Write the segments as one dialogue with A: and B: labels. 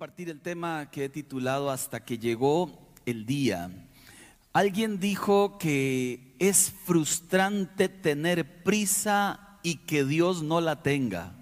A: compartir el tema que he titulado Hasta que llegó el día. Alguien dijo que es frustrante tener prisa y que Dios no la tenga.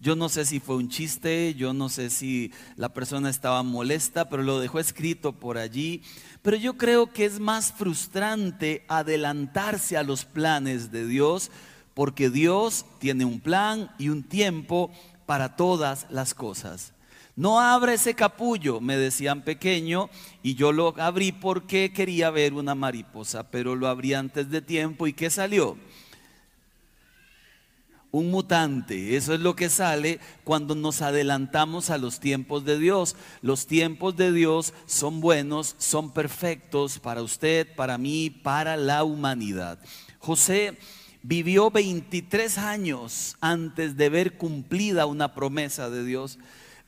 A: Yo no sé si fue un chiste, yo no sé si la persona estaba molesta, pero lo dejó escrito por allí. Pero yo creo que es más frustrante adelantarse a los planes de Dios, porque Dios tiene un plan y un tiempo para todas las cosas. No abre ese capullo, me decían pequeño, y yo lo abrí porque quería ver una mariposa, pero lo abrí antes de tiempo y ¿qué salió? Un mutante, eso es lo que sale cuando nos adelantamos a los tiempos de Dios. Los tiempos de Dios son buenos, son perfectos para usted, para mí, para la humanidad. José vivió 23 años antes de ver cumplida una promesa de Dios.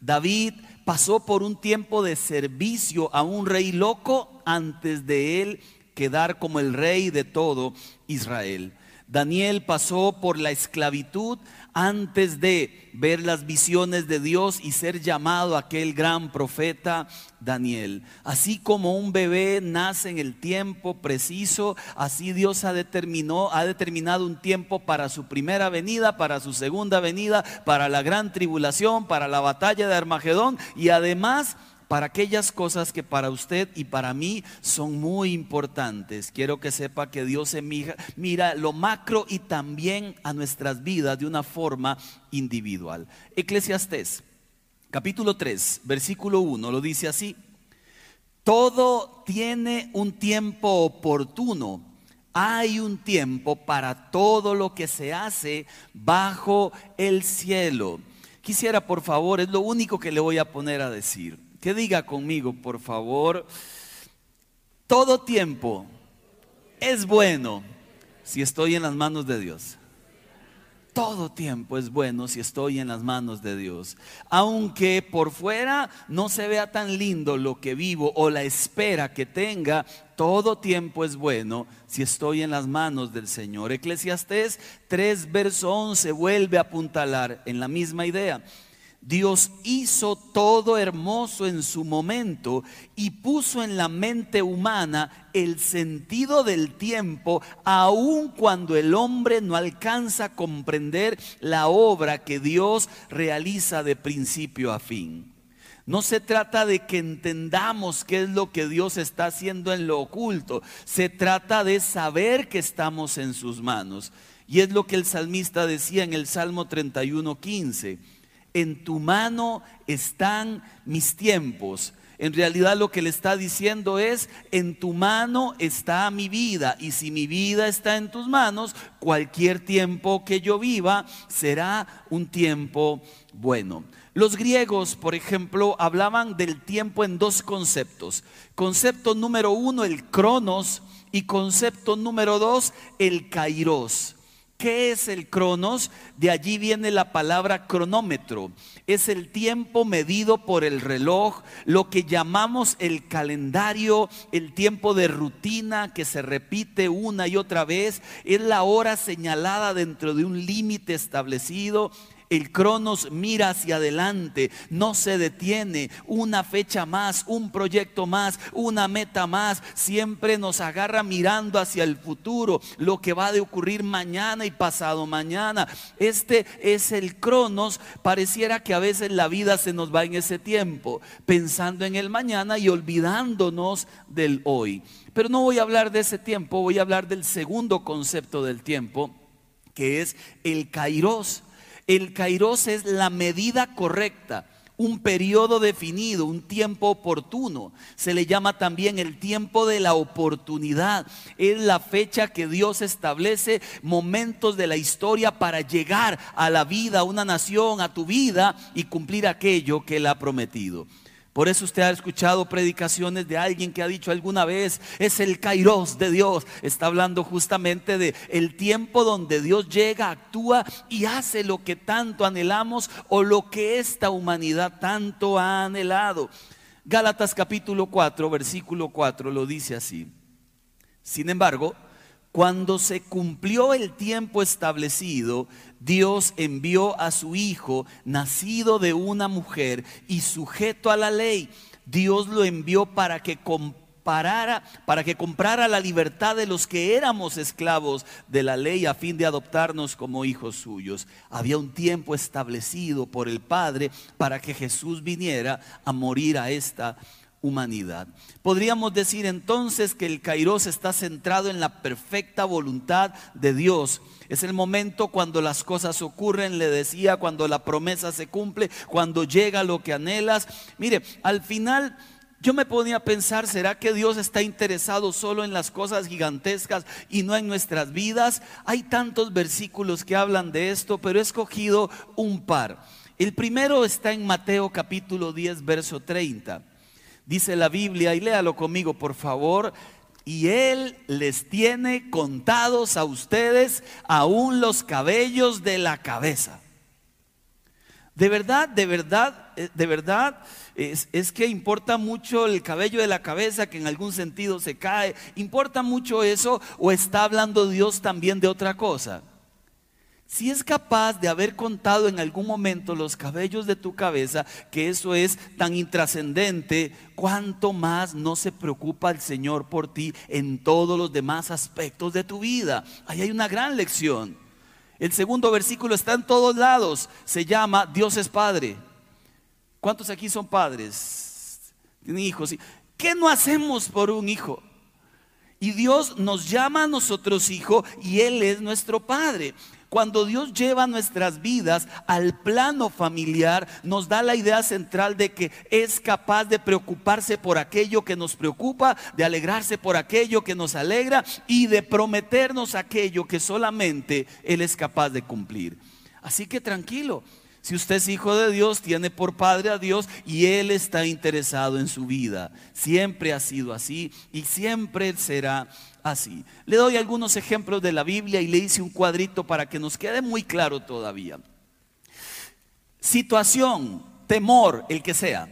A: David pasó por un tiempo de servicio a un rey loco antes de él quedar como el rey de todo Israel. Daniel pasó por la esclavitud antes de ver las visiones de Dios y ser llamado aquel gran profeta Daniel. Así como un bebé nace en el tiempo preciso, así Dios ha, determinó, ha determinado un tiempo para su primera venida, para su segunda venida, para la gran tribulación, para la batalla de Armagedón y además para aquellas cosas que para usted y para mí son muy importantes. Quiero que sepa que Dios se mira, lo macro y también a nuestras vidas de una forma individual. Eclesiastés, capítulo 3, versículo 1, lo dice así. Todo tiene un tiempo oportuno. Hay un tiempo para todo lo que se hace bajo el cielo. Quisiera, por favor, es lo único que le voy a poner a decir que diga conmigo, por favor, todo tiempo es bueno si estoy en las manos de Dios. Todo tiempo es bueno si estoy en las manos de Dios. Aunque por fuera no se vea tan lindo lo que vivo o la espera que tenga, todo tiempo es bueno si estoy en las manos del Señor. Eclesiastés 3, verso 11 vuelve a apuntalar en la misma idea. Dios hizo todo hermoso en su momento y puso en la mente humana el sentido del tiempo, aun cuando el hombre no alcanza a comprender la obra que Dios realiza de principio a fin. No se trata de que entendamos qué es lo que Dios está haciendo en lo oculto, se trata de saber que estamos en sus manos. Y es lo que el salmista decía en el Salmo 31, 15 en tu mano están mis tiempos. En realidad lo que le está diciendo es, en tu mano está mi vida y si mi vida está en tus manos, cualquier tiempo que yo viva será un tiempo bueno. Los griegos, por ejemplo, hablaban del tiempo en dos conceptos. Concepto número uno, el cronos, y concepto número dos, el kairos. ¿Qué es el cronos? De allí viene la palabra cronómetro. Es el tiempo medido por el reloj, lo que llamamos el calendario, el tiempo de rutina que se repite una y otra vez. Es la hora señalada dentro de un límite establecido el Cronos mira hacia adelante, no se detiene. Una fecha más, un proyecto más, una meta más. Siempre nos agarra mirando hacia el futuro, lo que va a ocurrir mañana y pasado mañana. Este es el Cronos. Pareciera que a veces la vida se nos va en ese tiempo, pensando en el mañana y olvidándonos del hoy. Pero no voy a hablar de ese tiempo, voy a hablar del segundo concepto del tiempo, que es el kairos. El kairos es la medida correcta, un periodo definido, un tiempo oportuno. Se le llama también el tiempo de la oportunidad. Es la fecha que Dios establece, momentos de la historia para llegar a la vida, a una nación, a tu vida y cumplir aquello que Él ha prometido. Por eso usted ha escuchado predicaciones de alguien que ha dicho alguna vez, es el kairos de Dios. Está hablando justamente de el tiempo donde Dios llega, actúa y hace lo que tanto anhelamos o lo que esta humanidad tanto ha anhelado. Gálatas capítulo 4, versículo 4 lo dice así. Sin embargo, Cuando se cumplió el tiempo establecido, Dios envió a su Hijo, nacido de una mujer y sujeto a la ley. Dios lo envió para que comparara, para que comprara la libertad de los que éramos esclavos de la ley a fin de adoptarnos como hijos suyos. Había un tiempo establecido por el Padre para que Jesús viniera a morir a esta humanidad. Podríamos decir entonces que el Kairos está centrado en la perfecta voluntad de Dios. Es el momento cuando las cosas ocurren, le decía, cuando la promesa se cumple, cuando llega lo que anhelas. Mire, al final yo me ponía a pensar, ¿será que Dios está interesado solo en las cosas gigantescas y no en nuestras vidas? Hay tantos versículos que hablan de esto, pero he escogido un par. El primero está en Mateo capítulo 10, verso 30. Dice la Biblia, y léalo conmigo por favor, y Él les tiene contados a ustedes aún los cabellos de la cabeza. De verdad, de verdad, eh, de verdad, es, es, que importa mucho el cabello de la cabeza que en algún sentido se cae. ¿Importa mucho eso o está hablando Dios también de otra cosa? Si es capaz de haber contado en algún momento los cabellos de tu cabeza, que eso es tan intrascendente, cuánto más no se preocupa el Señor por ti en todos los demás aspectos de tu vida. Ahí hay una gran lección. El segundo versículo está en todos lados. Se llama Dios es Padre. ¿Cuántos aquí son padres? Tienen hijos. ¿Qué no hacemos por un hijo? Y Dios nos llama a nosotros hijo y Él es nuestro Padre. Cuando Dios lleva nuestras vidas al plano familiar, nos da la idea central de que es capaz de preocuparse por aquello que nos preocupa, de alegrarse por aquello que nos alegra y de prometernos aquello que solamente Él es capaz de cumplir. Así que tranquilo, si usted es hijo de Dios, tiene por padre a Dios y Él está interesado en su vida. Siempre ha sido así y siempre será así. Le doy algunos ejemplos de la Biblia y le hice un cuadrito para que nos quede muy claro todavía. Situación, temor, el que sea.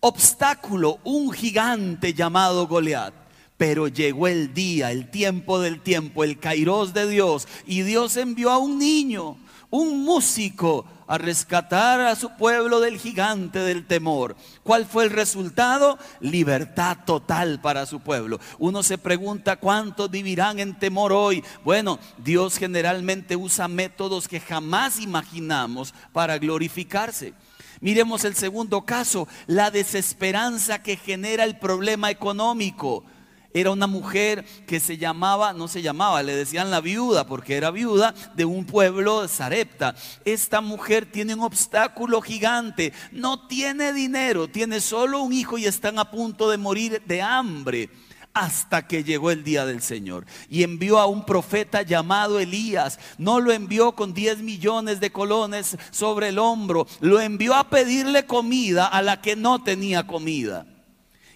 A: Obstáculo, un gigante llamado Goliat. Pero llegó el día, el tiempo del tiempo, el kairos de Dios. Y Dios envió a un niño, un músico, a rescatar a su pueblo del gigante del temor. ¿Cuál fue el resultado? Libertad total para su pueblo. Uno se pregunta cuántos vivirán en temor hoy. Bueno, Dios generalmente usa métodos que jamás imaginamos para glorificarse. Miremos el segundo caso, la desesperanza que genera el problema económico era una mujer que se llamaba, no se llamaba, le decían la viuda, porque era viuda de un pueblo de Sarepta. Esta mujer tiene un obstáculo gigante, no tiene dinero, tiene solo un hijo y están a punto de morir de hambre hasta que llegó el día del Señor. Y envió a un profeta llamado Elías. No lo envió con 10 millones de colones sobre el hombro, lo envió a pedirle comida a la que no tenía comida.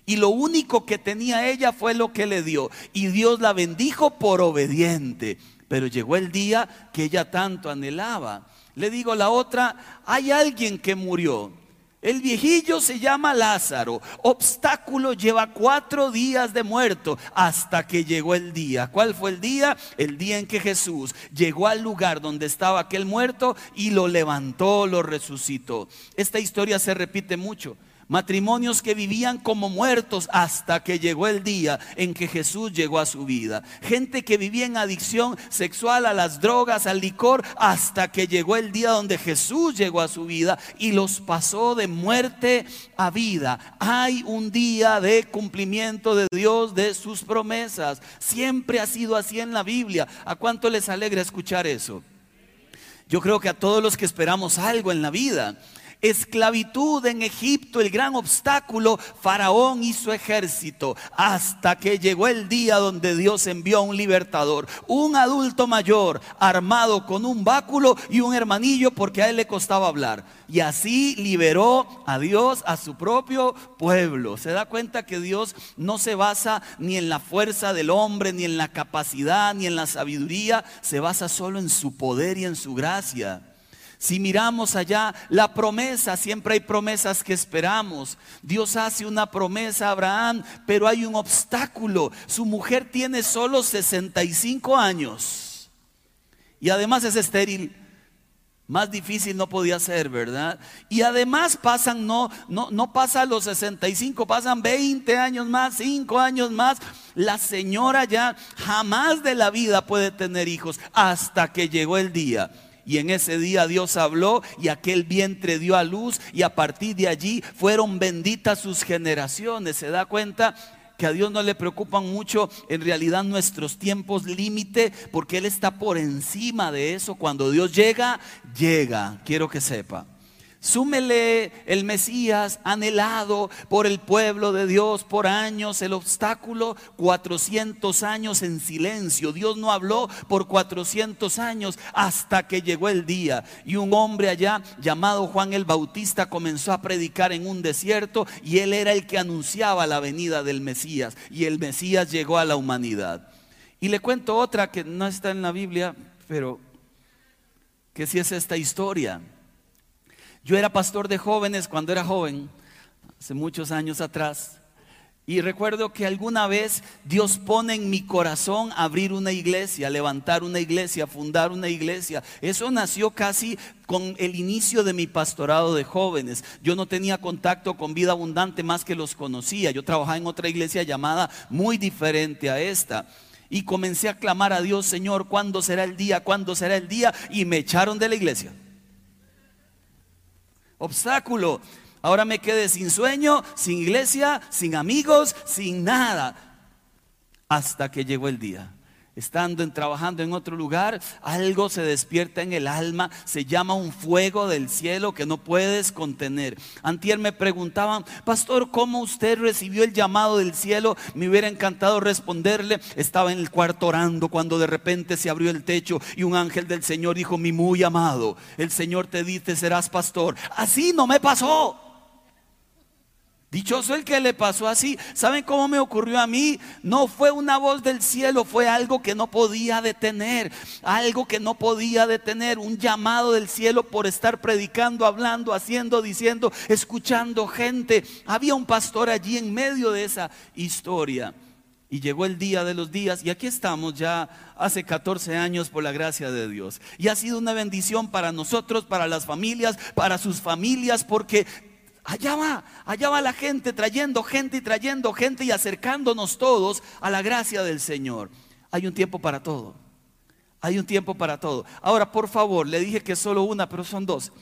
A: Y lo único que tenía ella fue lo que le dio. Y Dios la bendijo por obediente. Pero llegó el día que ella tanto anhelaba. Le digo la otra, hay alguien que murió. El viejillo se llama Lázaro. Obstáculo lleva cuatro días de muerto hasta que llegó el día. ¿Cuál fue el día? El día en que Jesús llegó al lugar donde estaba aquel muerto y lo levantó, lo resucitó. Esta historia se repite mucho matrimonios que vivían como muertos hasta que llegó el día en que Jesús llegó a su vida, gente que vivía en adicción sexual a las drogas, al licor, hasta que llegó el día donde Jesús llegó a su vida y los pasó de muerte a vida. Hay un día de cumplimiento de Dios de sus promesas. Siempre ha sido así en la Biblia. ¿A cuánto les alegra escuchar eso? Yo creo que a todos los que esperamos algo en la vida, esclavitud en Egipto, el gran obstáculo, Faraón y su ejército, hasta que llegó el día donde Dios envió a un libertador, un adulto mayor, armado con un báculo y un hermanillo porque a él le costaba hablar. Y así liberó a Dios, a su propio pueblo. Se da cuenta que Dios no se basa ni en la fuerza del hombre, ni en la capacidad, ni en la sabiduría, se basa solo en su poder y en su gracia. Si miramos allá, la promesa, siempre hay promesas que esperamos. Dios hace una promesa a Abraham, pero hay un obstáculo. Su mujer tiene solo 65 años y además es estéril. Más difícil no podía ser, ¿verdad? Y además pasan, no, no, no pasa los 65, pasan 20 años más, 5 años más. La señora ya jamás de la vida puede tener hijos hasta que llegó el día. Y en ese día Dios habló y aquel vientre dio a luz y a partir de allí fueron benditas sus generaciones. ¿Se da cuenta? que a Dios no le preocupan mucho en realidad nuestros tiempos límite, porque Él está por encima de eso. Cuando Dios llega, llega, quiero que sepa. Súmele el Mesías anhelado por el pueblo de Dios por años, el obstáculo, 400 años en silencio. Dios no habló por 400 años hasta que llegó el día. Y un hombre allá llamado Juan el Bautista comenzó a predicar en un desierto y él era el que anunciaba la venida del Mesías. Y el Mesías llegó a la humanidad. Y le cuento otra que no está en la Biblia, pero que sí es esta historia. Yo era pastor de jóvenes cuando era joven, hace muchos años atrás. Y recuerdo que alguna vez Dios pone en mi corazón abrir una iglesia, levantar una iglesia, fundar una iglesia. Eso nació casi con el inicio de mi pastorado de jóvenes. Yo no tenía contacto con vida abundante más que los conocía. Yo trabajaba en otra iglesia llamada muy diferente a esta. Y comencé a clamar a Dios, Señor, ¿cuándo será el día? ¿Cuándo será el día? Y me echaron de la iglesia obstáculo. Ahora me quedé sin sueño, sin iglesia, sin amigos, sin nada. Hasta que llegó el día estando en, trabajando en otro lugar, algo se despierta en el alma, se llama un fuego del cielo que no puedes contener. Antier me preguntaban, pastor, ¿cómo usted recibió el llamado del cielo? Me hubiera encantado responderle, estaba en el cuarto orando cuando de repente se abrió el techo y un ángel del Señor dijo, mi muy amado, el Señor te dice, serás pastor. Así no me pasó. Dichoso el que le pasó así. ¿Saben cómo me ocurrió a mí? No fue una voz del cielo, fue algo que no podía detener. Algo que no podía detener. Un llamado del cielo por estar predicando, hablando, haciendo, diciendo, escuchando gente. Había un pastor allí en medio de esa historia. Y llegó el día de los días y aquí estamos ya hace 14 años por la gracia de Dios. Y ha sido una bendición para nosotros, para las familias, para sus familias, porque Allá va, allá va la gente trayendo gente y trayendo gente y acercándonos todos a la gracia del Señor. Hay un tiempo para todo. Hay un tiempo para todo. Ahora, por favor, le dije que solo una, pero son dos.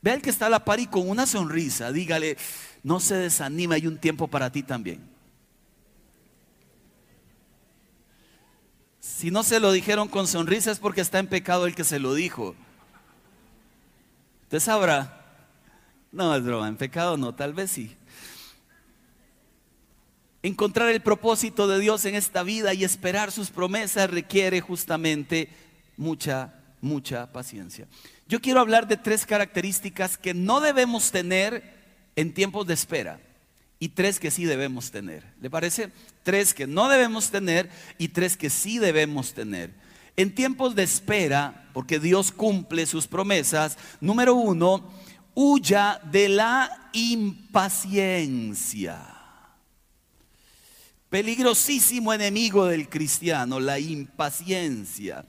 A: Ve al que está a la par y con una sonrisa, dígale, no se desanime, hay un tiempo para ti también. Si no se lo dijeron con sonrisa es porque está en pecado el que se lo dijo. Usted sabrá. No, es broma, en pecado no, tal vez sí. Encontrar el propósito de Dios en esta vida y esperar sus promesas requiere justamente mucha, mucha paciencia. Yo quiero hablar de tres características que no debemos tener en tiempos de espera y tres que sí debemos tener. ¿Le parece? Tres que no debemos tener y tres que sí debemos tener. En tiempos de espera, porque Dios cumple sus promesas, número uno, huya de la impaciencia. Peligrosísimo enemigo del cristiano, la impaciencia.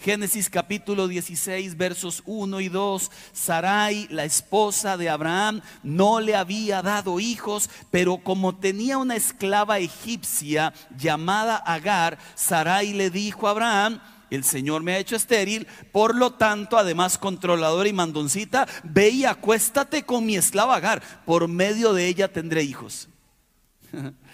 A: Génesis capítulo 16 versos 1 y 2, Sarai, la esposa de Abraham, no le había dado hijos, pero como tenía una esclava egipcia llamada Agar, Sarai le dijo a Abraham, el Señor me ha hecho estéril, por lo tanto, además controladora y mandoncita, ve y acuéstate con mi esclava Agar, por medio de ella tendré hijos.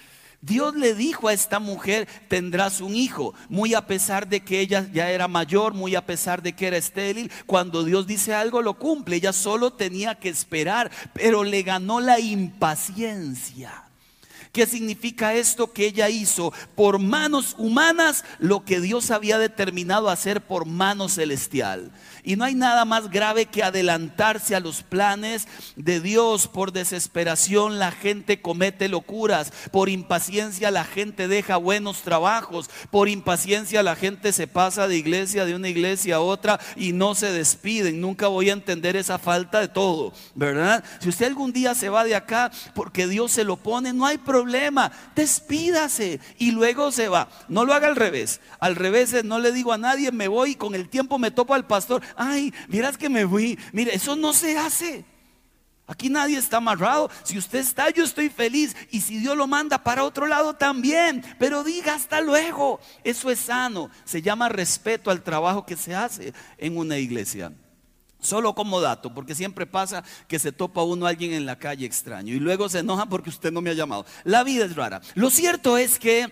A: Dios le dijo a esta mujer, tendrás un hijo, muy a pesar de que ella ya era mayor, muy a pesar de que era estéril, cuando Dios dice algo lo cumple, ella solo tenía que esperar, pero le ganó la impaciencia. ¿Qué significa esto? Que ella hizo por manos humanas lo que Dios había determinado hacer por mano celestial. Y no hay nada más grave que adelantarse a los planes de Dios. Por desesperación la gente comete locuras. Por impaciencia la gente deja buenos trabajos. Por impaciencia la gente se pasa de iglesia, de una iglesia a otra y no se despiden. Nunca voy a entender esa falta de todo, ¿verdad? Si usted algún día se va de acá porque Dios se lo pone, no hay problema. Despídase y luego se va. No lo haga al revés. Al revés no le digo a nadie, me voy y con el tiempo me topo al pastor ay, miras que me fui. Mire, eso no se hace. Aquí nadie está amarrado. Si usted está, yo estoy feliz. Y si Dios lo manda para otro lado también. Pero diga hasta luego. Eso es sano. Se llama respeto al trabajo que se hace en una iglesia. Solo como dato, porque siempre pasa que se topa uno a alguien en la calle extraño y luego se enoja porque usted no me ha llamado. La vida es rara. Lo cierto es que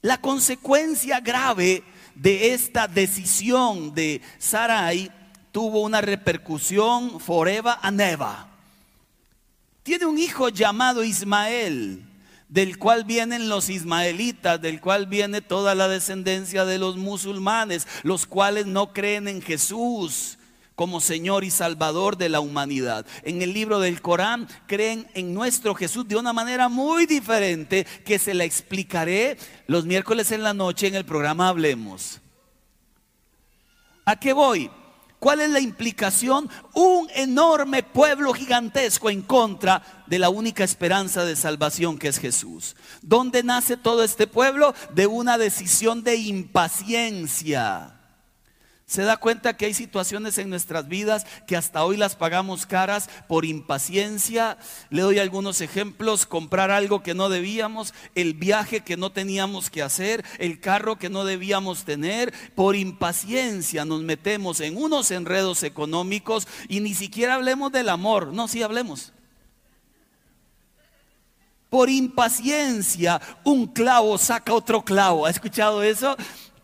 A: la consecuencia grave de esta decisión de Sarai tuvo una repercusión forever and ever. Tiene un hijo llamado Ismael, del cual vienen los ismaelitas, del cual viene toda la descendencia de los musulmanes, los cuales no creen en Jesús como Señor y Salvador de la humanidad. En el libro del Corán creen en nuestro Jesús de una manera muy diferente que se la explicaré los miércoles en la noche en el programa Hablemos. ¿A qué voy? ¿Cuál es la implicación? Un enorme pueblo gigantesco en contra de la única esperanza de salvación que es Jesús. ¿Dónde nace todo este pueblo? De una decisión de impaciencia se da cuenta que hay situaciones en nuestras vidas que hasta hoy las pagamos caras por impaciencia. Le doy algunos ejemplos, comprar algo que no debíamos, el viaje que no teníamos que hacer, el carro que no debíamos tener. Por impaciencia nos metemos en unos enredos económicos y ni siquiera hablemos del amor. No, sí hablemos. Por impaciencia un clavo saca otro clavo. ¿Ha escuchado eso?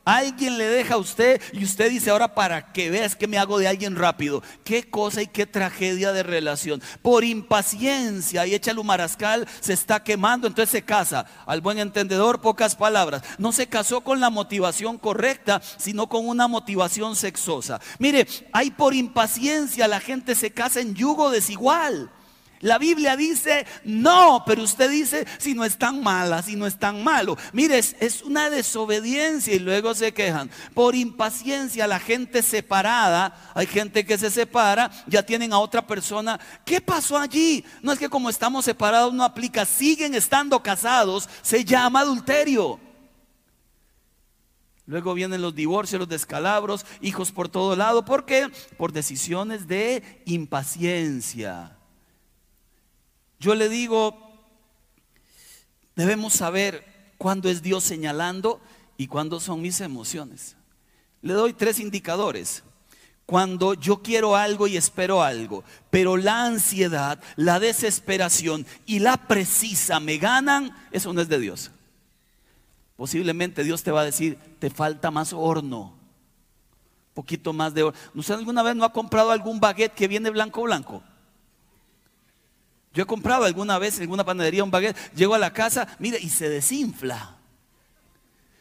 A: Alguien le deja a usted y usted dice ahora para que veas que me hago de alguien rápido. Qué cosa y qué tragedia de relación. Por impaciencia y echa humarascal, se está quemando, entonces se casa. Al buen entendedor, pocas palabras. No se casó con la motivación correcta, sino con una motivación sexosa. Mire, hay por impaciencia la gente se casa en yugo desigual. La Biblia dice no, pero usted dice si no es tan mala, si no es tan malo. Mire, es, una desobediencia y luego se quejan. Por impaciencia la gente separada, hay gente que se separa, ya tienen a otra persona. ¿Qué pasó allí? No es que como estamos separados no aplica, siguen estando casados, se llama adulterio. Luego vienen los divorcios, los descalabros, hijos por todo lado. ¿Por qué? Por decisiones de impaciencia. Yo le digo, debemos saber cuándo es Dios señalando y cuándo son mis emociones. Le doy tres indicadores. Cuando yo quiero algo y espero algo, pero la ansiedad, la desesperación y la precisa me ganan, eso no es de Dios. Posiblemente Dios te va a decir, te falta más horno, poquito más de horno. ¿Usted alguna vez no ha comprado algún baguette que viene blanco blanco? Yo he comprado alguna vez en alguna panadería un baguette, llego a la casa, mire, y se desinfla.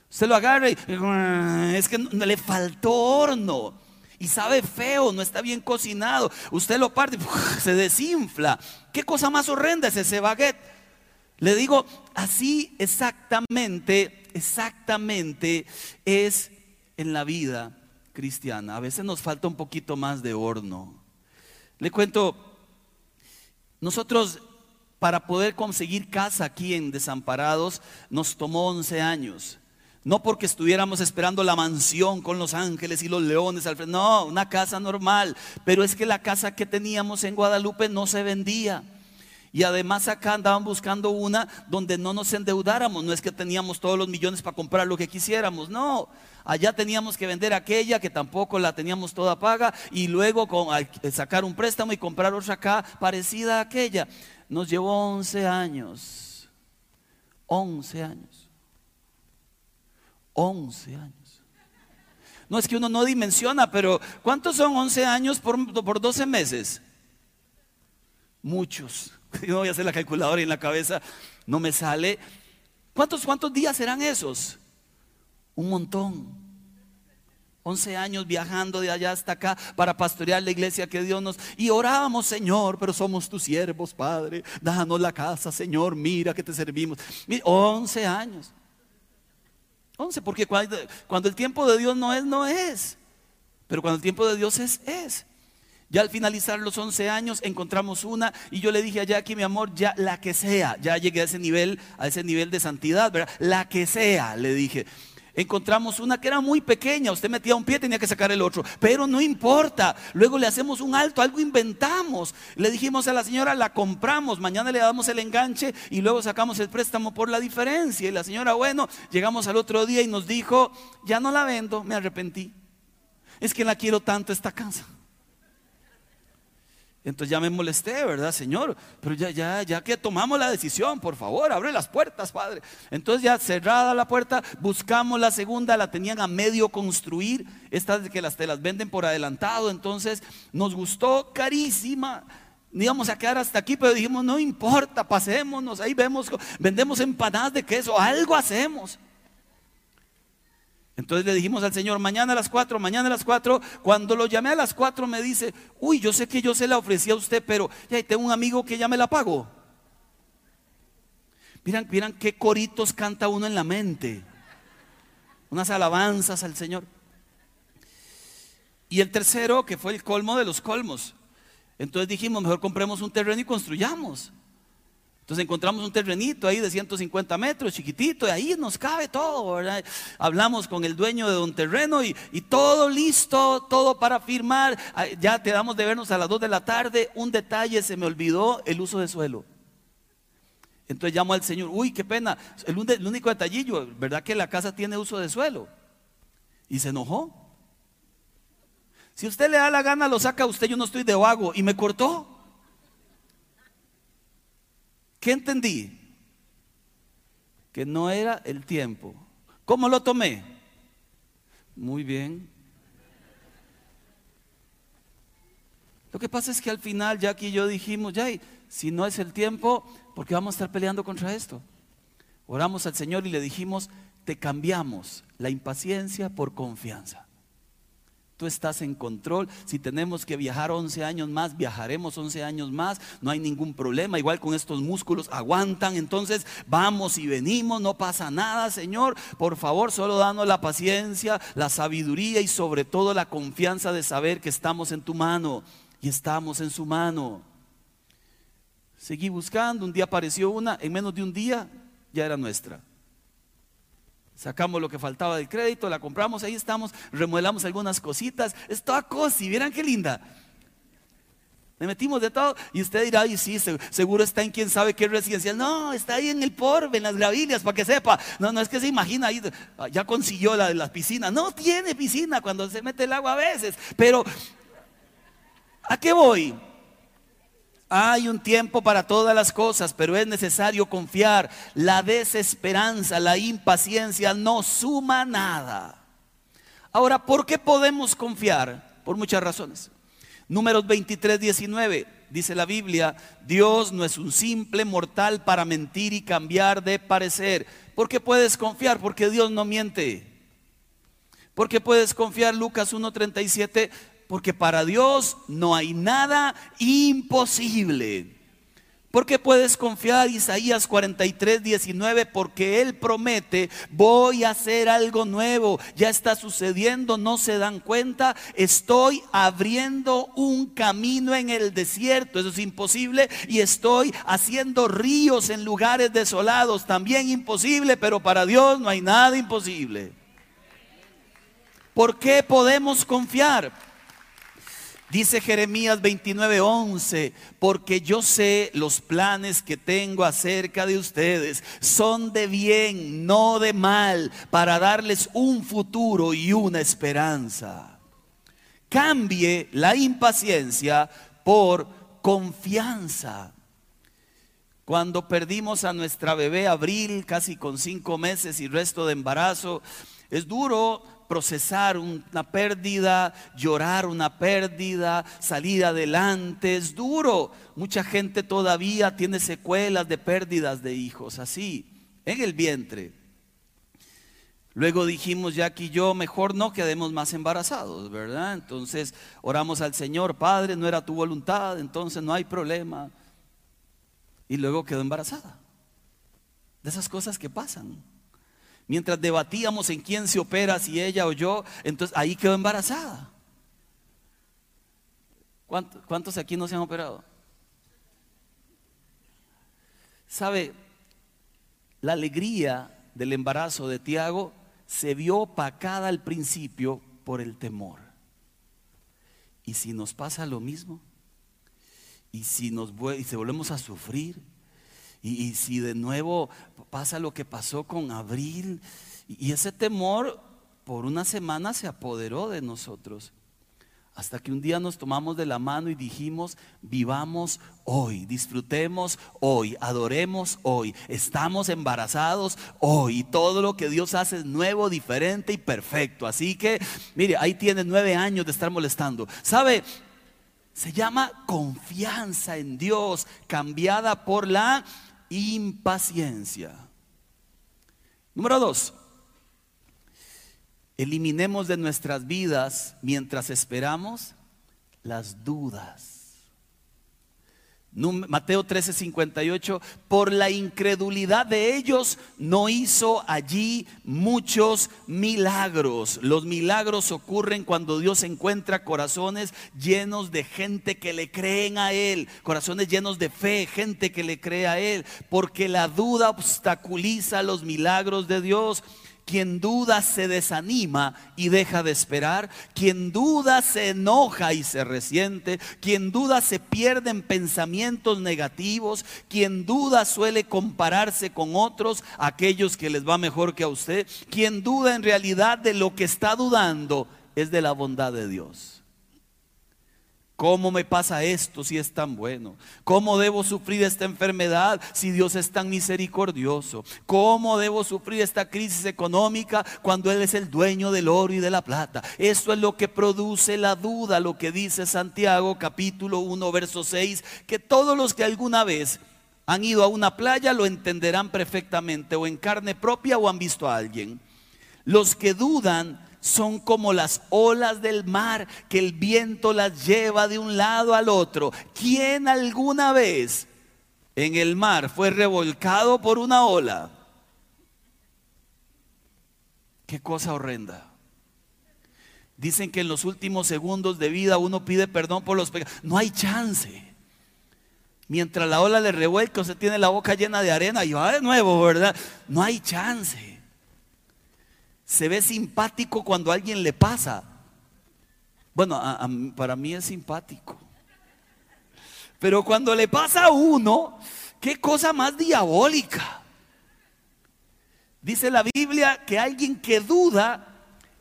A: Usted lo agarra y es que le faltó horno y sabe feo, no está bien cocinado. Usted lo parte, se desinfla. ¿Qué cosa más horrenda es ese baguette? Le digo, así exactamente, exactamente es en la vida cristiana. A veces nos falta un poquito más de horno. Le cuento nosotros, para poder conseguir casa aquí en Desamparados, nos tomó 11 años. No porque estuviéramos esperando la mansión con los ángeles y los leones al frente. No, una casa normal. Pero es que la casa que teníamos en Guadalupe no se vendía. Y además acá andaban buscando una donde no nos endeudáramos. No es que teníamos todos los millones para comprar lo que quisiéramos. No, allá teníamos que vender aquella que tampoco la teníamos toda paga y luego sacar un préstamo y comprar otra acá parecida a aquella. Nos llevó 11 años. 11 años. 11 años. No es que uno no dimensiona, pero ¿cuántos son 11 años por, por 12 meses? Muchos. Yo voy a hacer la calculadora y en la cabeza no me sale. ¿Cuántos, cuántos días serán esos? Un montón. 11 años viajando de allá hasta acá para pastorear la iglesia que Dios nos... Y orábamos, Señor, pero somos tus siervos, Padre. Danos la casa, Señor, mira que te servimos. 11 años. 11, porque cuando, cuando, el tiempo de Dios no es, no es. Pero cuando el tiempo de Dios es, es. Ya al finalizar los 11 años encontramos una y yo le dije a Jackie, mi amor, ya la que sea, ya llegué a ese nivel, a ese nivel de santidad, ¿verdad? La que sea, le dije encontramos una que era muy pequeña, usted metía un pie, tenía que sacar el otro, pero no importa, luego le hacemos un alto, algo inventamos, le dijimos a la señora, la compramos, mañana le damos el enganche y luego sacamos el préstamo por la diferencia y la señora, bueno, llegamos al otro día y nos dijo, ya no la vendo, me arrepentí, es que la quiero tanto esta casa. Entonces ya me molesté, ¿verdad, Señor? Pero ya, ya, ya que tomamos la decisión, por favor, abre las puertas, Padre. Entonces ya cerrada la puerta, buscamos la segunda, la tenían a medio construir, estas que las, te las venden por adelantado, entonces nos gustó carísima. Íbamos a quedar hasta aquí, pero dijimos, no importa, pasémonos, ahí vemos, vendemos empanadas de queso, algo hacemos. Entonces le dijimos al Señor, mañana a las cuatro, mañana a las cuatro. Cuando lo llamé a las cuatro me dice, uy, yo sé que yo se la ofrecí a usted, pero ya tengo un amigo que ya me la pagó. Miran, miran qué coritos canta uno en la mente. Unas alabanzas al Señor. Y el tercero, que fue el colmo de los colmos. Entonces dijimos, mejor compremos un terreno y construyamos. Entonces encontramos un terrenito ahí de 150 metros, chiquitito, y ahí nos cabe todo. Hablamos con el dueño de un terreno y, todo listo, todo para firmar. Ah, ya te damos de vernos a las 2 de la tarde. Un detalle, se me olvidó el uso de suelo. Entonces llamo al Señor, uy, qué pena, el, el único detallillo, ¿verdad que la casa tiene uso de suelo? Y se enojó. Si usted le da la gana, lo saca usted, yo no estoy de vago. Y me cortó. ¿Qué entendí? Que no era el tiempo. ¿Cómo lo tomé? Muy bien. Lo que pasa es que al final, Jackie y yo dijimos, ya, si no es el tiempo, ¿por qué vamos a estar peleando contra esto? Oramos al Señor y le dijimos, te cambiamos la impaciencia por confianza tú estás en control. Si tenemos que viajar 11 años más, viajaremos 11 años más, no hay ningún problema. Igual con estos músculos aguantan, entonces vamos y venimos, no pasa nada, Señor. Por favor, solo danos la paciencia, la sabiduría y sobre todo la confianza de saber que estamos en tu mano y estamos en su mano. Seguí buscando, un día apareció una, en menos de un día ya era nuestra. Sacamos lo que faltaba del crédito, la compramos, ahí estamos, remodelamos algunas cositas. Es toda cosa, y vieran qué linda. Le metimos de todo y usted dirá, ay, sí, seguro está en quién sabe qué residencial. No, está ahí en el Porbe, en las Gravillas, para que sepa. No, no es que se imagina ahí, ya consiguió la de las piscinas. No tiene piscina cuando se mete el agua a veces. Pero, ¿a qué voy? Hay un tiempo para todas las cosas, pero es necesario confiar. La desesperanza, la impaciencia no suma nada. Ahora, ¿por qué podemos confiar? Por muchas razones. Números 23, 19, dice la Biblia, Dios no es un simple mortal para mentir y cambiar de parecer. ¿Por qué puedes confiar? Porque Dios no miente. ¿Por qué puedes confiar? Lucas 1.37, porque para Dios no hay nada imposible. Porque puedes confiar Isaías 43, 19, porque Él promete, voy a hacer algo nuevo, ya está sucediendo, no se dan cuenta, estoy abriendo un camino en el desierto, eso es imposible, y estoy haciendo ríos en lugares desolados, también imposible, pero para Dios no hay nada imposible. ¿Por qué podemos confiar? Dice Jeremías 29:11, porque yo sé los planes que tengo acerca de ustedes, son de bien, no de mal, para darles un futuro y una esperanza. Cambie la impaciencia por confianza. Cuando perdimos a nuestra bebé Abril, casi con cinco meses y resto de embarazo, es duro procesar una pérdida, llorar una pérdida, salir adelante. Es duro. Mucha gente todavía tiene secuelas de pérdidas de hijos, así, en el vientre. Luego dijimos, Jackie y yo, mejor no quedemos más embarazados, ¿verdad? Entonces oramos al Señor, Padre, no era tu voluntad, entonces no hay problema. Y luego quedó embarazada. De esas cosas que pasan. Mientras debatíamos en quién se opera, si ella o yo, entonces ahí quedó embarazada. ¿Cuántos aquí no se han operado? ¿Sabe? La alegría del embarazo de Tiago se vio opacada al principio por el temor. ¿Y si nos pasa lo mismo? ¿Y si, nos, y si volvemos a sufrir? ¿Y, si de nuevo pasa lo que pasó con Abril? y ese temor por una semana se apoderó de nosotros. Hasta que un día nos tomamos de la mano y dijimos, vivamos hoy, disfrutemos hoy, adoremos hoy, estamos embarazados hoy. Y todo lo que Dios hace es nuevo, diferente y perfecto. Así que, mire, ahí tiene nueve años de estar molestando. ¿Sabe? Se llama confianza en Dios, cambiada por la impaciencia. Número dos, Eliminemos de nuestras vidas mientras esperamos las dudas. Mateo 13:58, por la incredulidad de ellos no hizo allí muchos milagros. Los milagros ocurren cuando Dios encuentra corazones llenos de gente que le creen a Él, corazones llenos de fe, gente que le cree a Él, porque la duda obstaculiza los milagros de Dios. Quien duda se desanima y deja de esperar. Quien duda se enoja y se resiente. Quien duda se pierde en pensamientos negativos. Quien duda suele compararse con otros, aquellos que les va mejor que a usted. Quien duda en realidad de lo que está dudando es de la bondad de Dios. ¿Cómo me pasa esto si es tan bueno? ¿Cómo debo sufrir esta enfermedad si Dios es tan misericordioso? ¿Cómo debo sufrir esta crisis económica cuando Él es el dueño del oro y de la plata? Eso es lo que produce la duda, lo que dice Santiago capítulo 1, verso 6, que todos los que alguna vez han ido a una playa lo entenderán perfectamente, o en carne propia o han visto a alguien. Los que dudan son como las olas del mar que el viento las lleva de un lado al otro. ¿Quién alguna vez en el mar fue revolcado por una ola? Qué cosa horrenda. Dicen que en los últimos segundos de vida uno pide perdón por los pecados. No hay chance. Mientras la ola le revuelca, se tiene la boca llena de arena y va de nuevo, ¿verdad? No hay chance se ve simpático cuando a alguien le pasa. Bueno, para mí es simpático. Pero cuando le pasa a uno, qué cosa más diabólica. Dice la Biblia que alguien que duda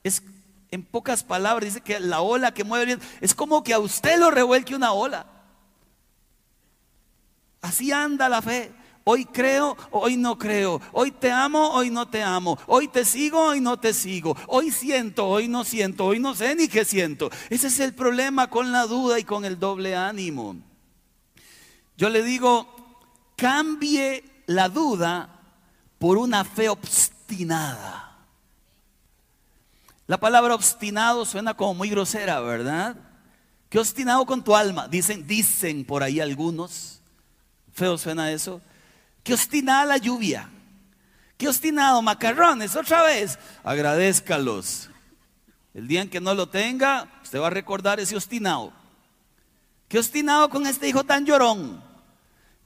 A: es, en pocas palabras, dice que la ola que mueve es como que a usted lo revuelque una ola. Así anda la fe. Hoy creo, hoy no creo. Hoy te amo, hoy no te amo. Hoy te sigo, hoy no te sigo. Hoy siento, hoy no siento. Hoy no sé ni qué siento. Ese es el problema con la duda y con el doble ánimo. Yo le digo, cambie la duda por una fe obstinada. La palabra obstinado suena como muy grosera, ¿verdad? ¿Qué obstinado con tu alma? Dicen, dicen por ahí algunos. Feo suena eso. Qué obstinada la lluvia. Qué obstinado macarrones, otra vez. Agradezcalos. El día en que no lo tenga, usted va a recordar ese obstinado. Qué obstinado con este hijo tan llorón.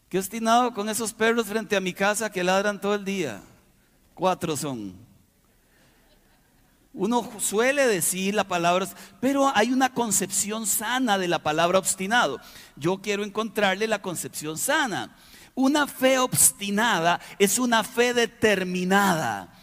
A: Qué obstinado con esos perros frente a mi casa que ladran todo el día. Cuatro son. Uno suele decir la palabra, pero hay una concepción sana de la palabra obstinado. Yo quiero encontrarle la concepción sana. Una fe obstinada es una fe determinada.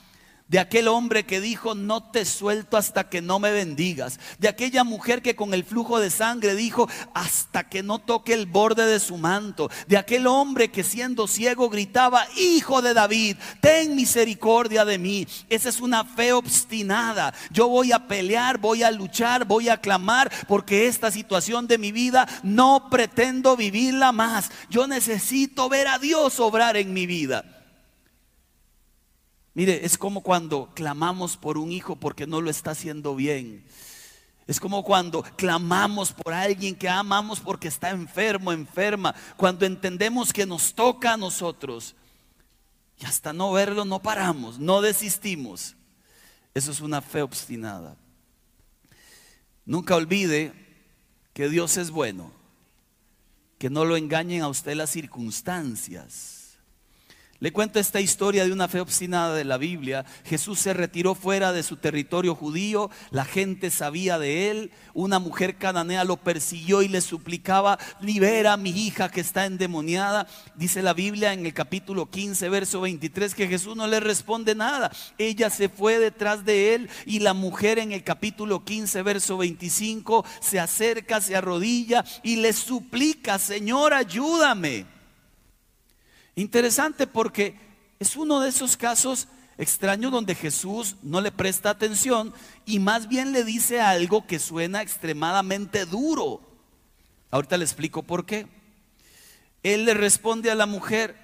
A: De aquel hombre que dijo, no te suelto hasta que no me bendigas, de aquella mujer que con el flujo de sangre dijo, hasta que no toque el borde de su manto, de aquel hombre que siendo ciego gritaba, hijo de David, ten misericordia de mí. Esa es una fe obstinada. Yo voy a pelear, voy a luchar, voy a clamar, porque esta situación de mi vida no pretendo vivirla más. Yo necesito ver a Dios obrar en mi vida. Mire, es como cuando clamamos por un hijo porque no lo está haciendo bien. Es como cuando clamamos por alguien que amamos porque está enfermo, enferma. Cuando entendemos que nos toca a nosotros. Y hasta no verlo no paramos, no desistimos. Eso es una fe obstinada. Nunca olvide que Dios es bueno. Que no lo engañen a usted las circunstancias. Le cuento esta historia de una fe obstinada de la Biblia. Jesús se retiró fuera de su territorio judío, la gente sabía de él, una mujer cananea lo persiguió y le suplicaba, libera a mi hija que está endemoniada. Dice la Biblia en el capítulo 15, verso 23, que Jesús no le responde nada. Ella se fue detrás de él y la mujer en el capítulo 15, verso 25, se acerca, se arrodilla y le suplica, Señor, ayúdame. Interesante porque es uno de esos casos extraños donde Jesús no le presta atención y más bien le dice algo que suena extremadamente duro. Ahorita le explico por qué. Él le responde a la mujer,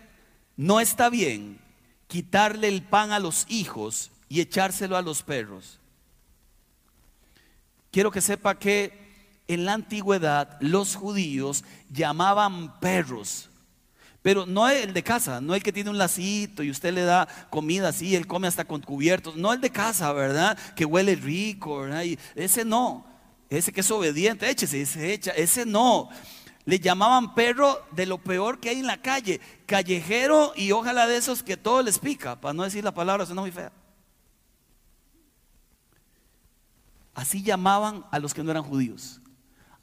A: no está bien quitarle el pan a los hijos y echárselo a los perros. Quiero que sepa que en la antigüedad los judíos llamaban perros pero no el de casa, no el que tiene un lacito y usted le da comida así, él come hasta con cubiertos. No el de casa, ¿verdad? Que huele rico, ¿verdad? ese no. Ese que es obediente, échese, ese echa. Ese no. Le llamaban perro de lo peor que hay en la calle. Callejero y ojalá de esos que todo les pica. Para no decir la palabra, suena muy fea. Así llamaban a los que no eran judíos.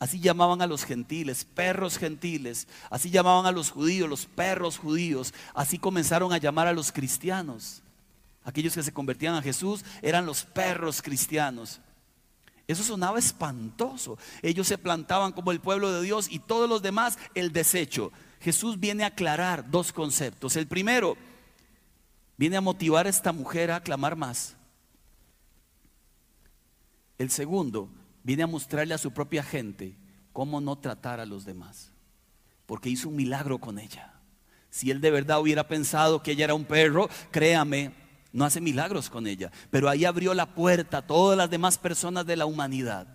A: Así llamaban a los gentiles, perros gentiles. Así llamaban a los judíos, los perros judíos. Así comenzaron a llamar a los cristianos. Aquellos que se convertían a Jesús eran los perros cristianos. Eso sonaba espantoso. Ellos se plantaban como el pueblo de Dios y todos los demás el desecho. Jesús viene a aclarar dos conceptos. El primero, viene a motivar a esta mujer a clamar más. El segundo, viene a mostrarle a su propia gente cómo no tratar a los demás. Porque hizo un milagro con ella. Si él de verdad hubiera pensado que ella era un perro, créame, no hace milagros con ella. Pero ahí abrió la puerta a todas las demás personas de la humanidad.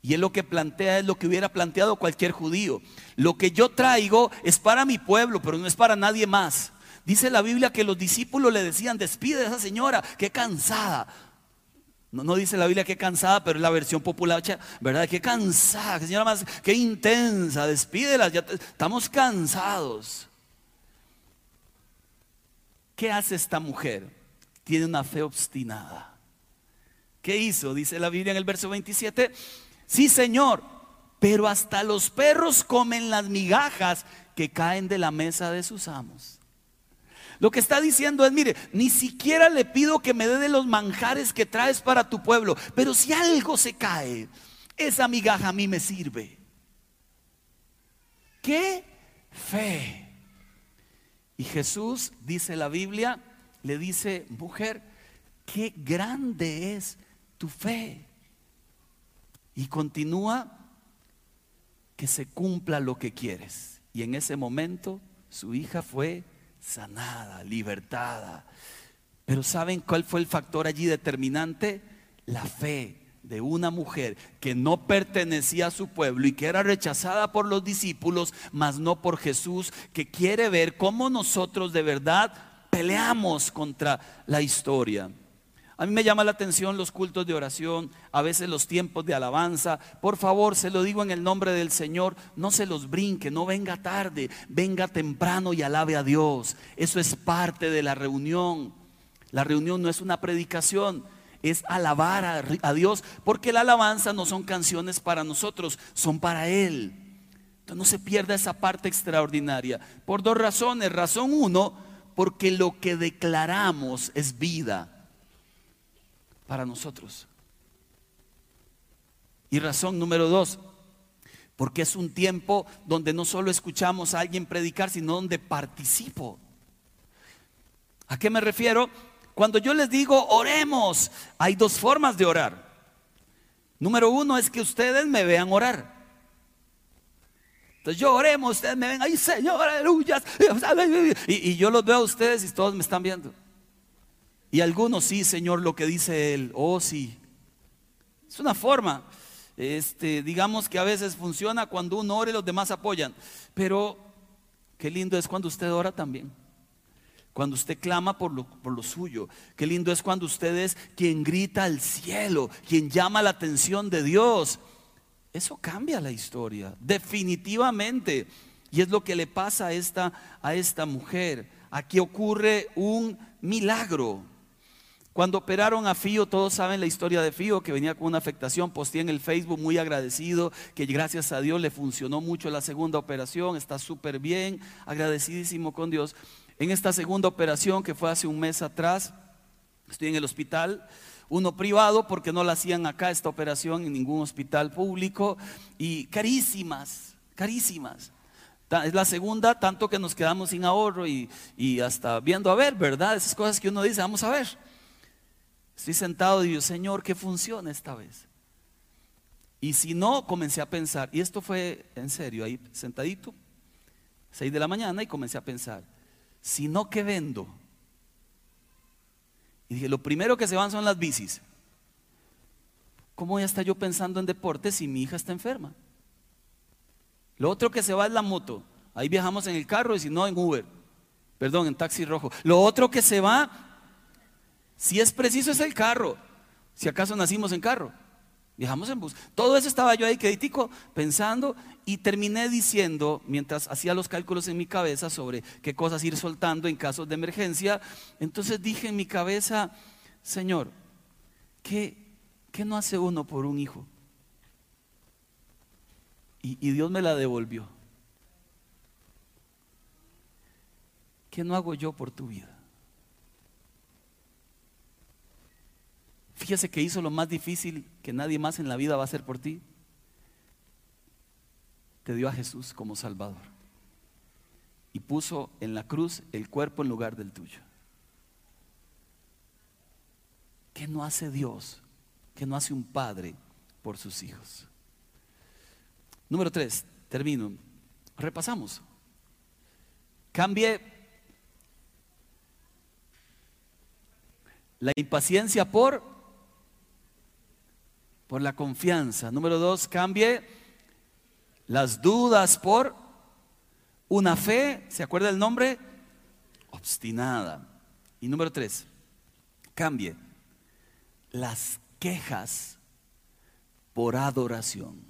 A: Y él lo que plantea es lo que hubiera planteado cualquier judío. Lo que yo traigo es para mi pueblo, pero no es para nadie más. Dice la Biblia que los discípulos le decían, despide a esa señora, qué cansada. No, dice la Biblia que cansada, pero es la versión popular, ¿verdad? Qué cansada, señora más, qué intensa, despídela, ya estamos cansados. ¿Qué hace esta mujer? Tiene una fe obstinada. ¿Qué hizo? Dice la Biblia en el verso 27. Sí, Señor, pero hasta los perros comen las migajas que caen de la mesa de sus amos. Lo que está diciendo es, mire, ni siquiera le pido que me dé de los manjares que traes para tu pueblo, pero si algo se cae, esa migaja a mí me sirve. ¿Qué fe? Y Jesús, dice la Biblia, le dice, mujer, qué grande es tu fe. Y continúa que se cumpla lo que quieres. Y en ese momento su hija fue sanada, libertada. Pero ¿saben cuál fue el factor allí determinante? La fe de una mujer que no pertenecía a su pueblo y que era rechazada por los discípulos, mas no por Jesús, que quiere ver cómo nosotros de verdad peleamos contra la historia. A mí me llama la atención los cultos de oración, a veces los tiempos de alabanza. Por favor, se lo digo en el nombre del Señor, no se los brinque, no venga tarde, venga temprano y alabe a Dios. Eso es parte de la reunión. La reunión no es una predicación, es alabar a, Dios, porque la alabanza no son canciones para nosotros, son para Él. Entonces no se pierda esa parte extraordinaria. Por dos razones. Razón uno, porque lo que declaramos es vida. Para nosotros. Y razón número dos, porque es un tiempo donde no solo escuchamos a alguien predicar, sino donde participo. ¿A qué me refiero? Cuando yo les digo oremos, hay dos formas de orar. Número uno es que ustedes me vean orar. Entonces yo oremos, ustedes me ven, ay Señor, aleluya. Y, y yo los veo a ustedes y todos me están viendo. Y algunos sí, Señor, lo que dice Él, oh sí. Es una forma. Este, digamos que a veces funciona cuando uno ora y los demás apoyan. Pero qué lindo es cuando usted ora también. Cuando usted clama por lo, por lo suyo. Qué lindo es cuando usted es quien grita al cielo, quien llama la atención de Dios. Eso cambia la historia, definitivamente. Y es lo que le pasa a esta, a esta mujer. Aquí ocurre un milagro. Cuando operaron a Fío, todos saben la historia de Fío, que venía con una afectación, posté en el Facebook muy agradecido, que gracias a Dios le funcionó mucho la segunda operación, está súper bien, agradecidísimo con Dios. En esta segunda operación, que fue hace un mes atrás, estoy en el hospital, uno privado, porque no la hacían acá esta operación en ningún hospital público, y carísimas, carísimas. Es la segunda, tanto que nos quedamos sin ahorro y, y hasta viendo a ver, ¿verdad? Esas cosas que uno dice, vamos a ver. Estoy sentado y digo, Señor, ¿qué funciona esta vez? Y si no, comencé a pensar, y esto fue en serio, ahí sentadito, seis de la mañana, y comencé a pensar, si no, ¿qué vendo? Y dije, lo primero que se van son las bicis. ¿Cómo voy a estar yo pensando en deporte si mi hija está enferma? Lo otro que se va es la moto. Ahí viajamos en el carro y si no en Uber. Perdón, en taxi rojo. Lo otro que se va si es preciso es el carro. Si acaso nacimos en carro. Viajamos en bus. Todo eso estaba yo ahí crítico pensando y terminé diciendo, mientras hacía los cálculos en mi cabeza sobre qué cosas ir soltando en casos de emergencia, entonces dije en mi cabeza, Señor, ¿qué, qué no hace uno por un hijo? Y, y Dios me la devolvió. ¿Qué no hago yo por tu vida? Fíjese que hizo lo más difícil que nadie más en la vida va a hacer por ti. Te dio a Jesús como Salvador. Y puso en la cruz el cuerpo en lugar del tuyo. ¿Qué no hace Dios? ¿Qué no hace un padre por sus hijos? Número tres, termino. Repasamos. Cambie la impaciencia por por la confianza. Número dos, cambie las dudas por una fe, ¿se acuerda el nombre? Obstinada. Y número tres, cambie las quejas por adoración.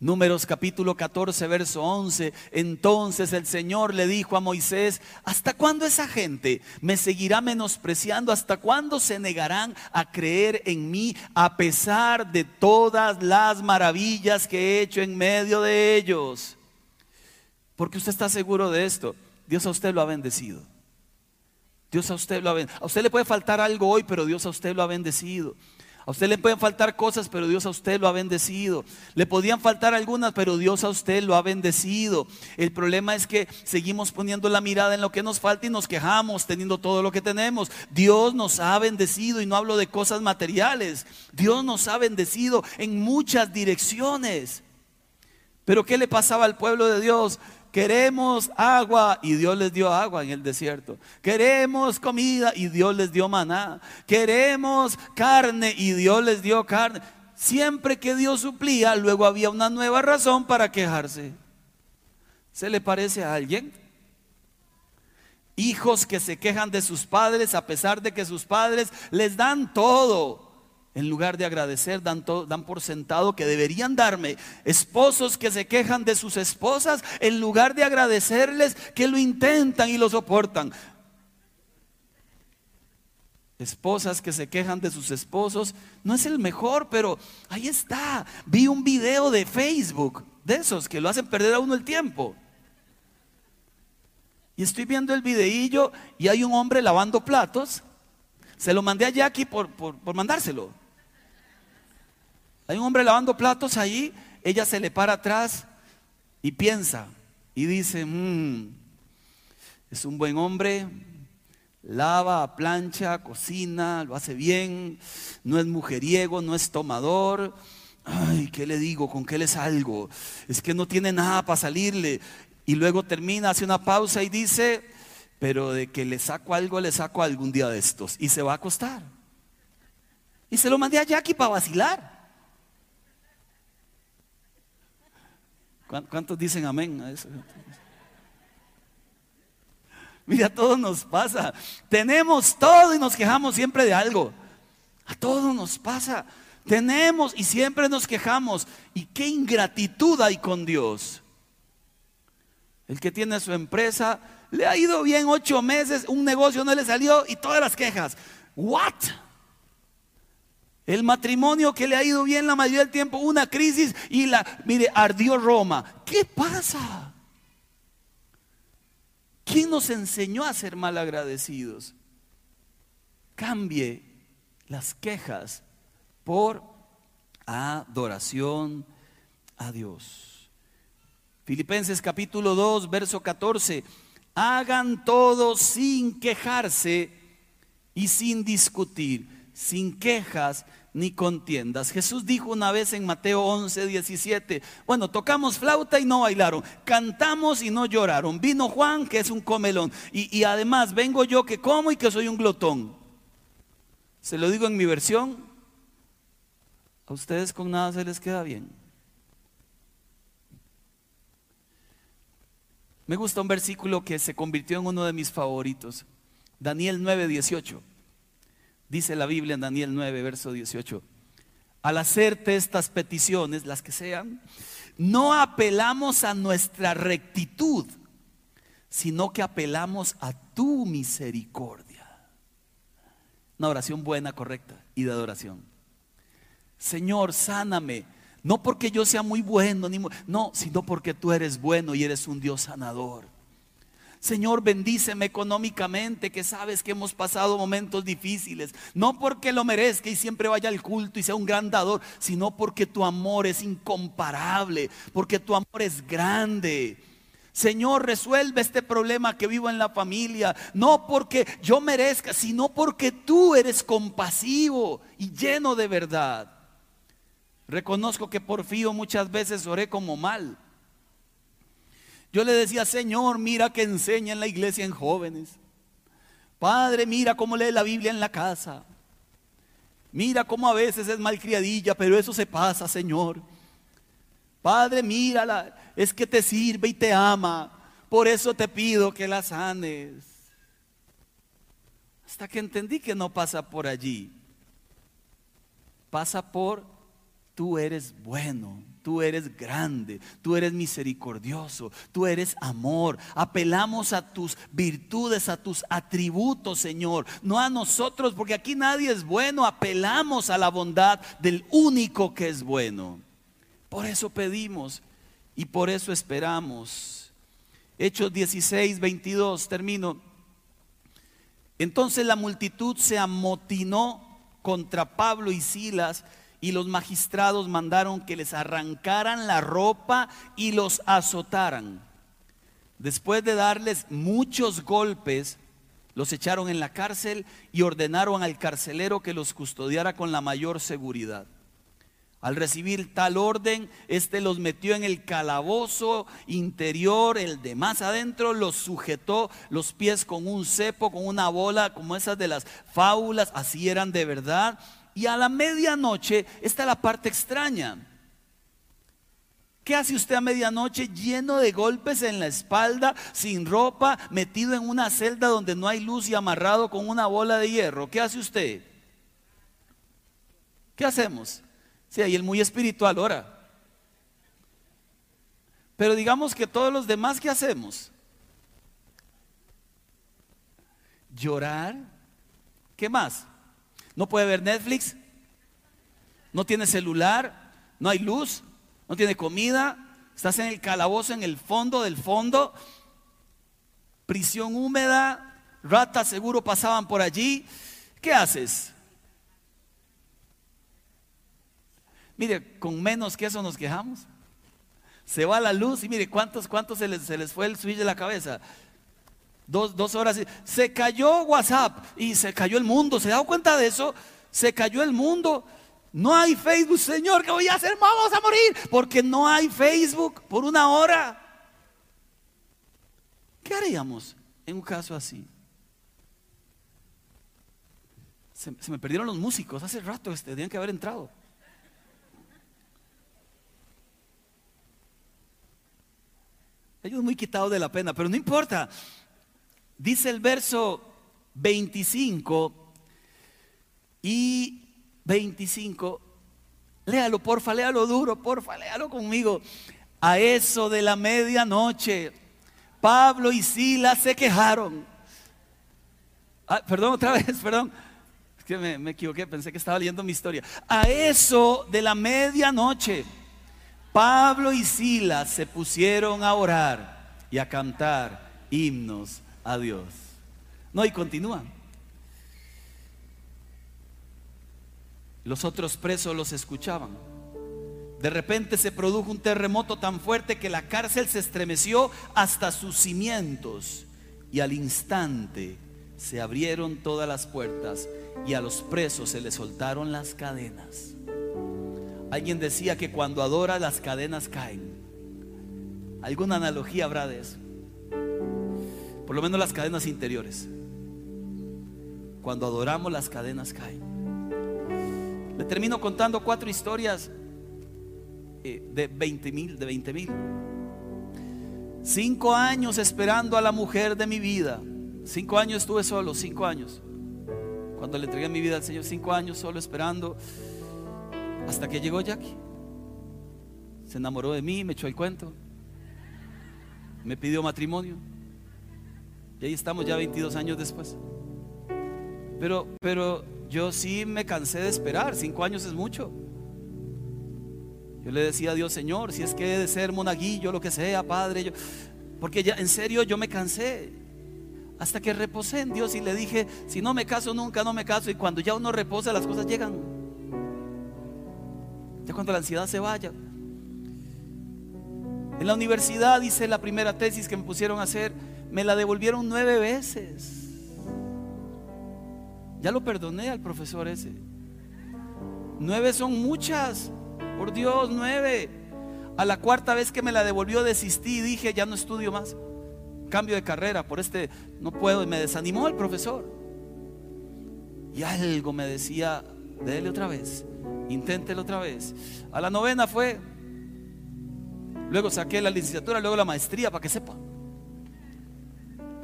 A: Números capítulo 14, verso 11. Entonces el Señor le dijo a Moisés, ¿hasta cuándo esa gente me seguirá menospreciando? ¿Hasta cuándo se negarán a creer en mí a pesar de todas las maravillas que he hecho en medio de ellos? Porque usted está seguro de esto. Dios a usted lo ha bendecido. Dios a usted lo ha bendecido. A usted le puede faltar algo hoy, pero Dios a usted lo ha bendecido. A usted le pueden faltar cosas, pero Dios a usted lo ha bendecido. Le podían faltar algunas, pero Dios a usted lo ha bendecido. El problema es que seguimos poniendo la mirada en lo que nos falta y nos quejamos teniendo todo lo que tenemos. Dios nos ha bendecido y no hablo de cosas materiales. Dios nos ha bendecido en muchas direcciones. Pero ¿qué le pasaba al pueblo de Dios? Queremos agua y Dios les dio agua en el desierto. Queremos comida y Dios les dio maná. Queremos carne y Dios les dio carne. Siempre que Dios suplía, luego había una nueva razón para quejarse. ¿Se le parece a alguien? Hijos que se quejan de sus padres a pesar de que sus padres les dan todo en lugar de agradecer, dan, por sentado que deberían darme. Esposos que se quejan de sus esposas, en lugar de agradecerles, que lo intentan y lo soportan. Esposas que se quejan de sus esposos, no es el mejor, pero ahí está. Vi un video de Facebook, de esos que lo hacen perder a uno el tiempo. Y estoy viendo el videillo y hay un hombre lavando platos Se lo mandé a Jackie por, mandárselo. Hay un hombre lavando platos ahí, ella se le para atrás y piensa y dice, mm, es un buen hombre, lava, plancha, cocina, lo hace bien, no es mujeriego, no es tomador. Ay, ¿qué le digo? ¿Con qué le salgo? Es que no tiene nada para salirle. Y luego termina, hace una pausa y dice, pero de que le saco algo, le saco algún día de estos. Y se va a acostar. Y se lo mandé a Jackie para vacilar. ¿Cuántos dicen amén a eso? Mira, a todos nos pasa. Tenemos todo y nos quejamos siempre de algo. A todos nos pasa. Tenemos y siempre nos quejamos. ¿Y qué ingratitud hay con Dios? El que tiene su empresa le ha ido bien ocho meses, un negocio no le salió y todas las quejas. ¿What? El matrimonio que le ha ido bien la mayoría del tiempo, una crisis y la, mire, ardió Roma. ¿Qué pasa? ¿Quién nos enseñó a ser malagradecidos? Cambie las quejas por adoración a Dios. Filipenses capítulo 2, verso 14 hagan todo sin quejarse y sin discutir, sin quejas ni contiendas. Jesús dijo una vez en Mateo 11, 17, bueno, tocamos flauta y no bailaron, cantamos y no lloraron, vino Juan que es un comelón y, y además vengo yo que como y que soy un glotón. Se lo digo en mi versión, a ustedes con nada se les queda bien. Me gusta un versículo que se convirtió en uno de mis favoritos. Daniel 9, 18. Dice la Biblia en Daniel 9, verso 18. Al hacerte estas peticiones, las que sean, no apelamos a nuestra rectitud, sino que apelamos a tu misericordia. Una oración buena, correcta y de adoración. Señor, sáname no porque yo sea muy bueno, ni no, sino porque tú eres bueno y eres un Dios sanador. Señor, bendíceme económicamente, que sabes que hemos pasado momentos difíciles. No porque lo merezca y siempre vaya al culto y sea un gran dador, sino porque tu amor es incomparable, porque tu amor es grande. Señor, resuelve este problema que vivo en la familia. No porque yo merezca, sino porque tú eres compasivo y lleno de verdad. Reconozco que por fío muchas veces oré como mal. Yo le decía, Señor, mira que enseña en la iglesia en jóvenes. Padre, mira cómo lee la Biblia en la casa. Mira cómo a veces es malcriadilla, pero eso se pasa, Señor. Padre, mírala, es que te sirve y te ama. Por eso te pido que la sanes. Hasta que entendí que no pasa por allí. Pasa por tú eres bueno, tú eres grande, tú eres misericordioso, tú eres amor. Apelamos a tus virtudes, a tus atributos, Señor, no a nosotros, porque aquí nadie es bueno, apelamos a la bondad del único que es bueno. Por eso pedimos y por eso esperamos. Hechos 16, 22, termino. Entonces la multitud se amotinó contra Pablo y Silas y los magistrados mandaron que les arrancaran la ropa y los azotaran. Después de darles muchos golpes, los echaron en la cárcel y ordenaron al carcelero que los custodiara con la mayor seguridad. Al recibir tal orden, éste los metió en el calabozo interior, el de más adentro, los sujetó los pies con un cepo, con una bola, como esas de las fábulas, así eran de verdad, y a la medianoche, está la parte extraña. ¿Qué hace usted a medianoche lleno de golpes en la espalda, sin ropa, metido en una celda donde no hay luz y amarrado con una bola de hierro? ¿Qué hace usted? ¿Qué hacemos? Sí, ahí el muy espiritual ora. Pero digamos que todos los demás, ¿qué hacemos? Llorar. ¿Qué más? No puede ver Netflix, no tiene celular, no hay luz, no tiene comida, estás en el calabozo, en el fondo del fondo, prisión húmeda, ratas seguro pasaban por allí, ¿Qué haces? Mire, con menos que eso nos quejamos. Se va la luz y mire, ¿cuántos, cuántos se les, se les fue el switch de la cabeza? Dos, horas. Se cayó WhatsApp y se cayó el mundo. ¿Se dado cuenta de eso? Se cayó el mundo. No hay Facebook, Señor, ¿qué voy a hacer? Vamos a morir. Porque no hay Facebook por una hora. ¿Qué haríamos en un caso así? Se, me perdieron los músicos hace rato, este, tenían que haber entrado. Ellos muy quitados de la pena, pero no importa. Dice el verso 25 y 25. Léalo, porfa, léalo duro, porfa, léalo conmigo. A eso de la medianoche, Pablo y Silas se quejaron. Ah, perdón, otra vez, perdón. Es que me, me equivoqué, pensé que estaba leyendo mi historia. A eso de la medianoche, Pablo y Silas se pusieron a orar y a cantar himnos a Dios. No, y continúan. Los otros presos los escuchaban. De repente se produjo un terremoto tan fuerte que la cárcel se estremeció hasta sus cimientos y al instante se abrieron todas las puertas y a los presos se les soltaron las cadenas. Alguien decía que cuando adora las cadenas caen. ¿Alguna analogía habrá de eso? Por lo menos las cadenas interiores. Cuando adoramos las cadenas caen. Le termino contando cuatro historias eh, de 20 mil, de 20 mil. Cinco años esperando a la mujer de mi vida. Cinco años estuve solo, cinco años. Cuando le entregué mi vida al Señor, cinco años solo esperando. Hasta que llegó Jackie. Se enamoró de mí, me echó el cuento. Me pidió matrimonio. Y ahí estamos ya 22 años después. Pero, pero yo sí me cansé de esperar. Cinco años es mucho. Yo le decía a Dios, Señor, si es que he de ser monaguillo, lo que sea, Padre, yo, porque ya en serio yo me cansé. Hasta que reposé en Dios y le dije, si no me caso nunca, no me caso. Y cuando ya uno reposa, las cosas llegan. Ya cuando la ansiedad se vaya. En la universidad hice la primera tesis que me pusieron a hacer me la devolvieron nueve veces. Ya lo perdoné al profesor ese. Nueve son muchas. Por Dios, nueve. A la cuarta vez que me la devolvió desistí y dije, ya no estudio más. Cambio de carrera, por este no puedo. Y me desanimó el profesor. Y algo me decía, déle otra vez, inténtelo otra vez. A la novena fue. Luego saqué la licenciatura, luego la maestría, para que sepa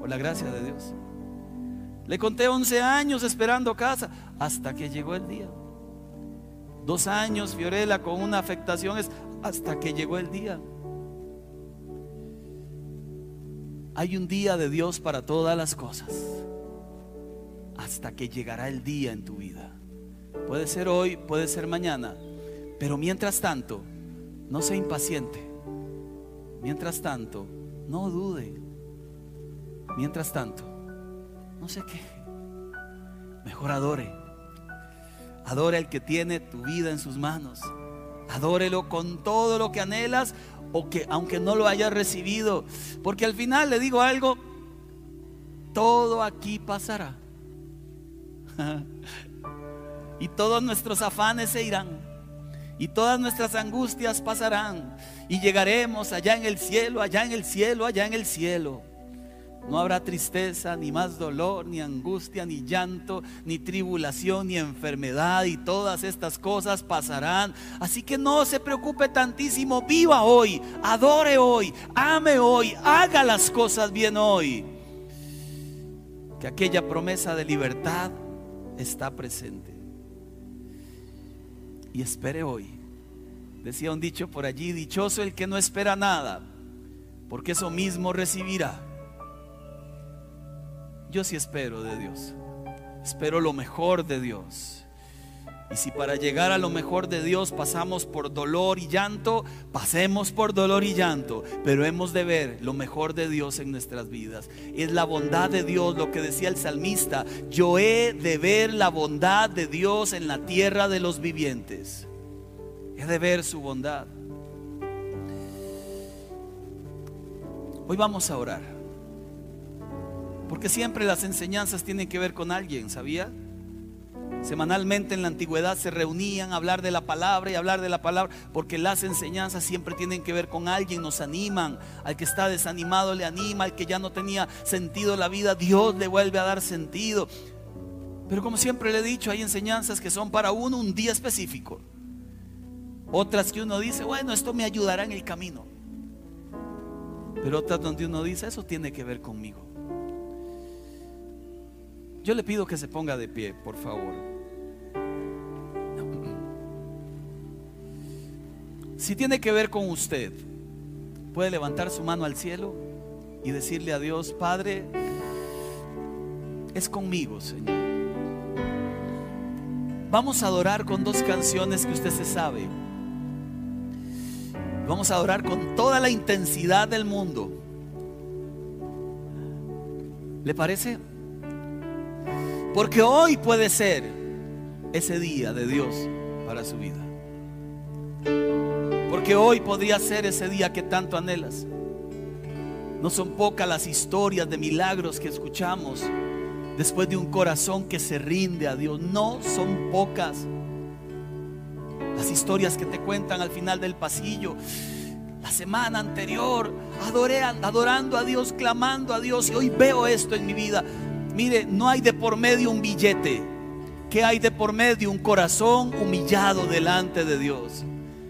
A: por la gracia de Dios. Le conté 11 años esperando casa hasta que llegó el día. Dos años Fiorella con una afectación hasta que llegó el día. Hay un día de Dios para todas las cosas. Hasta que llegará el día en tu vida. Puede ser hoy, puede ser mañana. Pero mientras tanto, no sea impaciente. Mientras tanto, no dude. Mientras tanto, no sé qué, mejor adore. Adore al que tiene tu vida en sus manos. Adórelo con todo lo que anhelas o que aunque no lo hayas recibido. Porque al final le digo algo, todo aquí pasará. y todos nuestros afanes se irán. Y todas nuestras angustias pasarán. Y llegaremos allá en el cielo, allá en el cielo, allá en el cielo. No habrá tristeza, ni más dolor, ni angustia, ni llanto, ni tribulación, ni enfermedad, y todas estas cosas pasarán. Así que no se preocupe tantísimo, viva hoy, adore hoy, ame hoy, haga las cosas bien hoy. Que aquella promesa de libertad está presente. Y espere hoy. Decía un dicho por allí, dichoso el que no espera nada, porque eso mismo recibirá. Yo sí espero de Dios. Espero lo mejor de Dios. Y si para llegar a lo mejor de Dios pasamos por dolor y llanto, pasemos por dolor y llanto. Pero hemos de ver lo mejor de Dios en nuestras vidas. Es la bondad de Dios, lo que decía el salmista. Yo he de ver la bondad de Dios en la tierra de los vivientes. He de ver su bondad. Hoy vamos a orar. Porque siempre las enseñanzas tienen que ver con alguien, ¿sabía? Semanalmente en la antigüedad se reunían a hablar de la palabra y hablar de la palabra, porque las enseñanzas siempre tienen que ver con alguien, nos animan. Al que está desanimado le anima, al que ya no tenía sentido la vida, Dios le vuelve a dar sentido. Pero como siempre le he dicho, hay enseñanzas que son para uno un día específico. Otras que uno dice, bueno, esto me ayudará en el camino. Pero otras donde uno dice, eso tiene que ver conmigo. Yo le pido que se ponga de pie, por favor. Si tiene que ver con usted, puede levantar su mano al cielo y decirle a Dios, Padre, es conmigo, Señor. Vamos a adorar con dos canciones que usted se sabe. Vamos a adorar con toda la intensidad del mundo. ¿Le parece? Porque hoy puede ser ese día de Dios para su vida. Porque hoy podría ser ese día que tanto anhelas. No son pocas las historias de milagros que escuchamos después de un corazón que se rinde a Dios. No son pocas las historias que te cuentan al final del pasillo. La semana anterior adoré, adorando a Dios, clamando a Dios y hoy veo esto en mi vida. Mire, no hay de por medio un billete. ¿Qué hay de por medio? Un corazón humillado delante de Dios.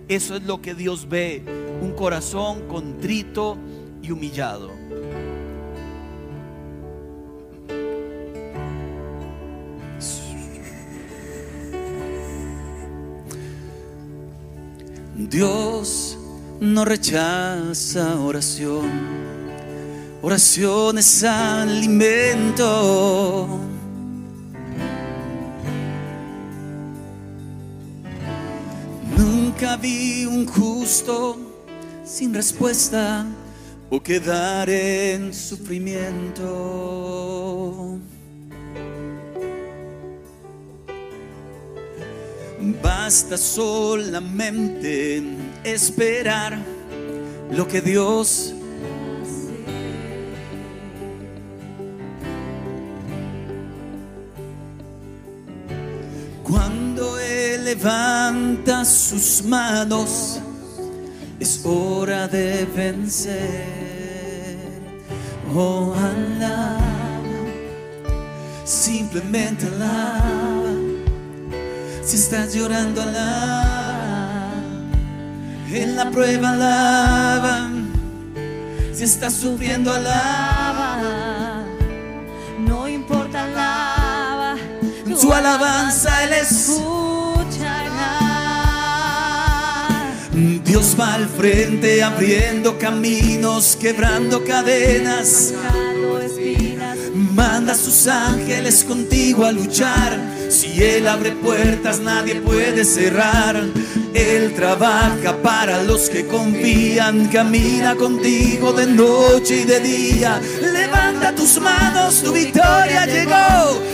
A: Eso es lo que Dios ve, un corazón contrito y humillado. Dios no rechaza oración, oración es alimento. Nunca vi un justo sin respuesta o quedar en sufrimiento. Basta solamente esperar lo que Dios levanta sus manos, es hora de vencer. Oh, alaba, simplemente alaba. Si estás llorando, alaba. En la prueba, alaba. Si estás sufriendo, alaba. Su alabanza, Él es Dios va al frente abriendo caminos, quebrando cadenas. Manda a sus ángeles contigo a luchar. Si Él abre puertas, nadie puede cerrar. Él trabaja para los que confían. Camina contigo de noche y de día. Levanta tus manos, tu victoria llegó.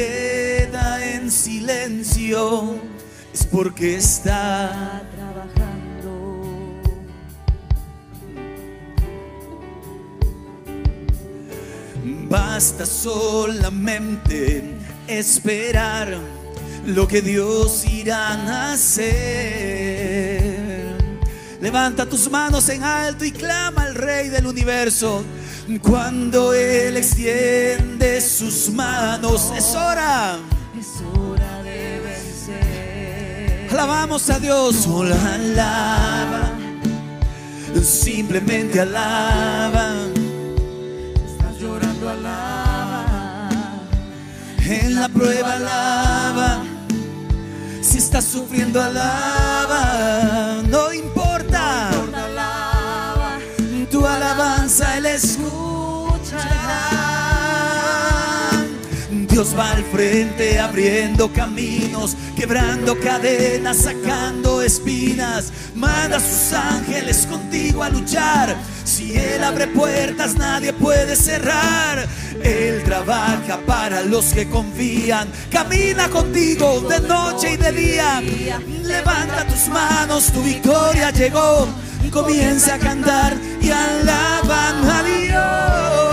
A: queda en silencio es porque está trabajando. Basta solamente esperar lo que Dios irá a hacer. Levanta tus manos en alto y clama al Rey del universo. Cuando Él extiende sus manos, es hora.
B: es hora de vencer.
A: Alabamos a Dios, solo alaba, simplemente alaba.
B: Estás llorando, alaba.
A: En la prueba alaba, si estás sufriendo alaba, no Dios va al frente abriendo caminos, quebrando cadenas, sacando espinas. Manda a sus ángeles contigo a luchar. Si Él abre puertas, nadie puede cerrar. Él trabaja para los que confían. Camina contigo de noche y de día. Levanta tus manos, tu victoria llegó. Comienza a cantar y alaban a Dios.